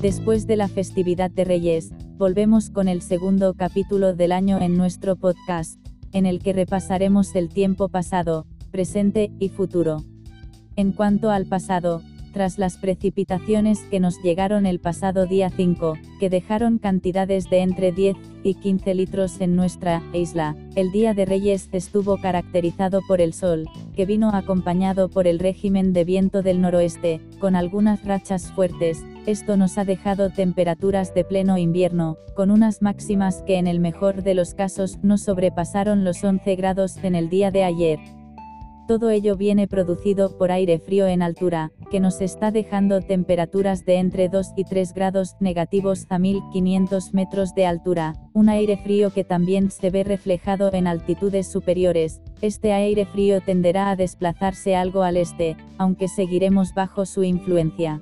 Después de la festividad de Reyes, volvemos con el segundo capítulo del año en nuestro podcast, en el que repasaremos el tiempo pasado, presente y futuro. En cuanto al pasado, tras las precipitaciones que nos llegaron el pasado día 5, que dejaron cantidades de entre 10 y 15 litros en nuestra isla, el Día de Reyes estuvo caracterizado por el sol, que vino acompañado por el régimen de viento del noroeste, con algunas rachas fuertes, esto nos ha dejado temperaturas de pleno invierno, con unas máximas que en el mejor de los casos no sobrepasaron los 11 grados en el día de ayer. Todo ello viene producido por aire frío en altura, que nos está dejando temperaturas de entre 2 y 3 grados negativos a 1500 metros de altura, un aire frío que también se ve reflejado en altitudes superiores. Este aire frío tenderá a desplazarse algo al este, aunque seguiremos bajo su influencia.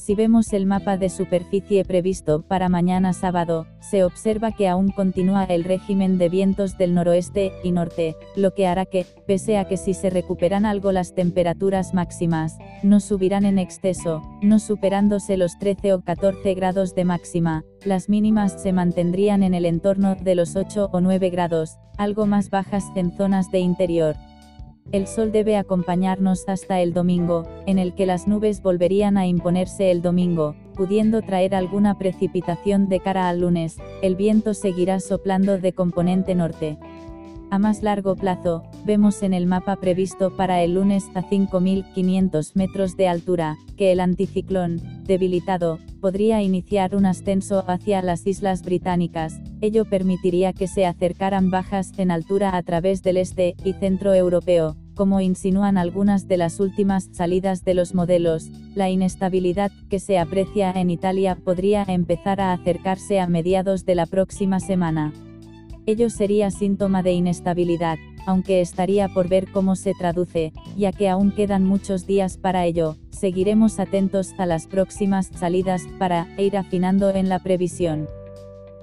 Si vemos el mapa de superficie previsto para mañana sábado, se observa que aún continúa el régimen de vientos del noroeste y norte, lo que hará que, pese a que si se recuperan algo las temperaturas máximas, no subirán en exceso, no superándose los 13 o 14 grados de máxima, las mínimas se mantendrían en el entorno de los 8 o 9 grados, algo más bajas en zonas de interior. El sol debe acompañarnos hasta el domingo, en el que las nubes volverían a imponerse el domingo, pudiendo traer alguna precipitación de cara al lunes, el viento seguirá soplando de componente norte. A más largo plazo, vemos en el mapa previsto para el lunes a 5.500 metros de altura, que el anticiclón, debilitado, podría iniciar un ascenso hacia las islas británicas, ello permitiría que se acercaran bajas en altura a través del este y centro europeo, como insinúan algunas de las últimas salidas de los modelos, la inestabilidad que se aprecia en Italia podría empezar a acercarse a mediados de la próxima semana. Ello sería síntoma de inestabilidad, aunque estaría por ver cómo se traduce, ya que aún quedan muchos días para ello, seguiremos atentos a las próximas salidas para ir afinando en la previsión.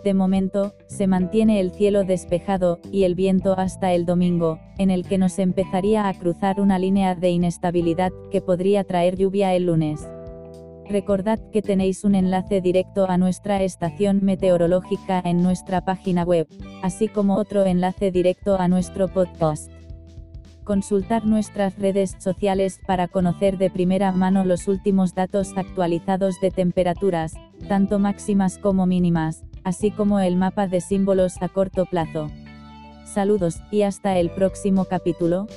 De momento, se mantiene el cielo despejado, y el viento hasta el domingo, en el que nos empezaría a cruzar una línea de inestabilidad que podría traer lluvia el lunes. Recordad que tenéis un enlace directo a nuestra estación meteorológica en nuestra página web, así como otro enlace directo a nuestro podcast. Consultar nuestras redes sociales para conocer de primera mano los últimos datos actualizados de temperaturas, tanto máximas como mínimas, así como el mapa de símbolos a corto plazo. Saludos, y hasta el próximo capítulo.